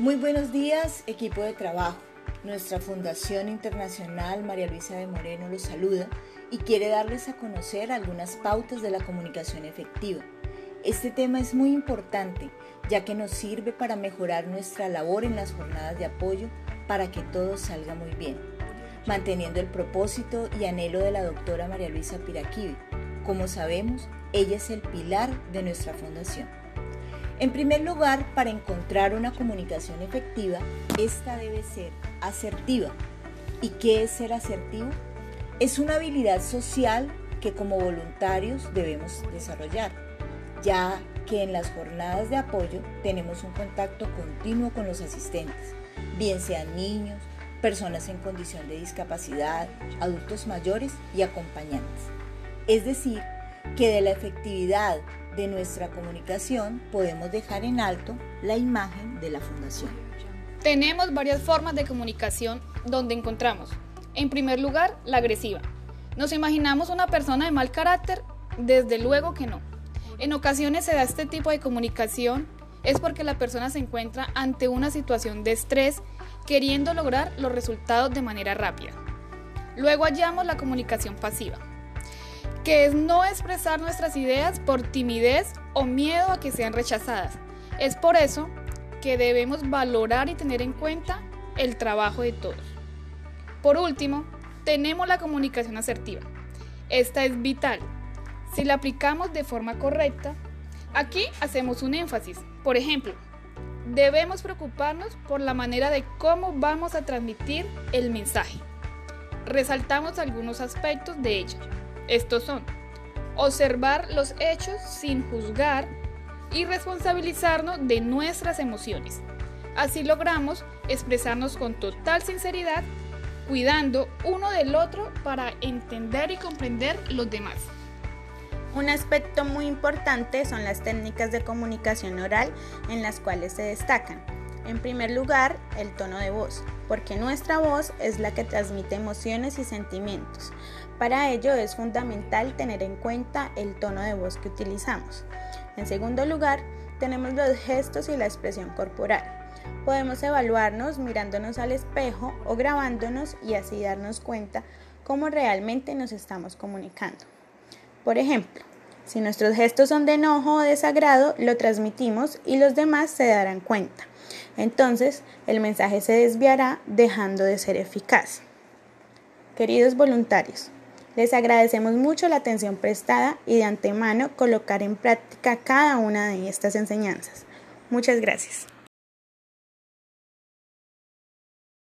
Muy buenos días, equipo de trabajo. Nuestra Fundación Internacional María Luisa de Moreno los saluda y quiere darles a conocer algunas pautas de la comunicación efectiva. Este tema es muy importante ya que nos sirve para mejorar nuestra labor en las jornadas de apoyo para que todo salga muy bien, manteniendo el propósito y anhelo de la doctora María Luisa Piraquive. Como sabemos, ella es el pilar de nuestra fundación. En primer lugar, para encontrar una comunicación efectiva, esta debe ser asertiva. ¿Y qué es ser asertivo? Es una habilidad social que como voluntarios debemos desarrollar, ya que en las jornadas de apoyo tenemos un contacto continuo con los asistentes, bien sean niños, personas en condición de discapacidad, adultos mayores y acompañantes. Es decir, que de la efectividad de nuestra comunicación podemos dejar en alto la imagen de la fundación. Tenemos varias formas de comunicación donde encontramos, en primer lugar, la agresiva. ¿Nos imaginamos una persona de mal carácter? Desde luego que no. En ocasiones se da este tipo de comunicación es porque la persona se encuentra ante una situación de estrés queriendo lograr los resultados de manera rápida. Luego hallamos la comunicación pasiva, que es no expresar nuestras ideas por timidez o miedo a que sean rechazadas. Es por eso que debemos valorar y tener en cuenta el trabajo de todos. Por último, tenemos la comunicación asertiva. Esta es vital si la aplicamos de forma correcta, aquí hacemos un énfasis. Por ejemplo, debemos preocuparnos por la manera de cómo vamos a transmitir el mensaje. Resaltamos algunos aspectos de ello. Estos son observar los hechos sin juzgar y responsabilizarnos de nuestras emociones. Así logramos expresarnos con total sinceridad, cuidando uno del otro para entender y comprender los demás. Un aspecto muy importante son las técnicas de comunicación oral en las cuales se destacan. En primer lugar, el tono de voz, porque nuestra voz es la que transmite emociones y sentimientos. Para ello es fundamental tener en cuenta el tono de voz que utilizamos. En segundo lugar, tenemos los gestos y la expresión corporal. Podemos evaluarnos mirándonos al espejo o grabándonos y así darnos cuenta cómo realmente nos estamos comunicando. Por ejemplo, si nuestros gestos son de enojo o desagrado, lo transmitimos y los demás se darán cuenta. Entonces, el mensaje se desviará dejando de ser eficaz. Queridos voluntarios, les agradecemos mucho la atención prestada y de antemano colocar en práctica cada una de estas enseñanzas. Muchas gracias.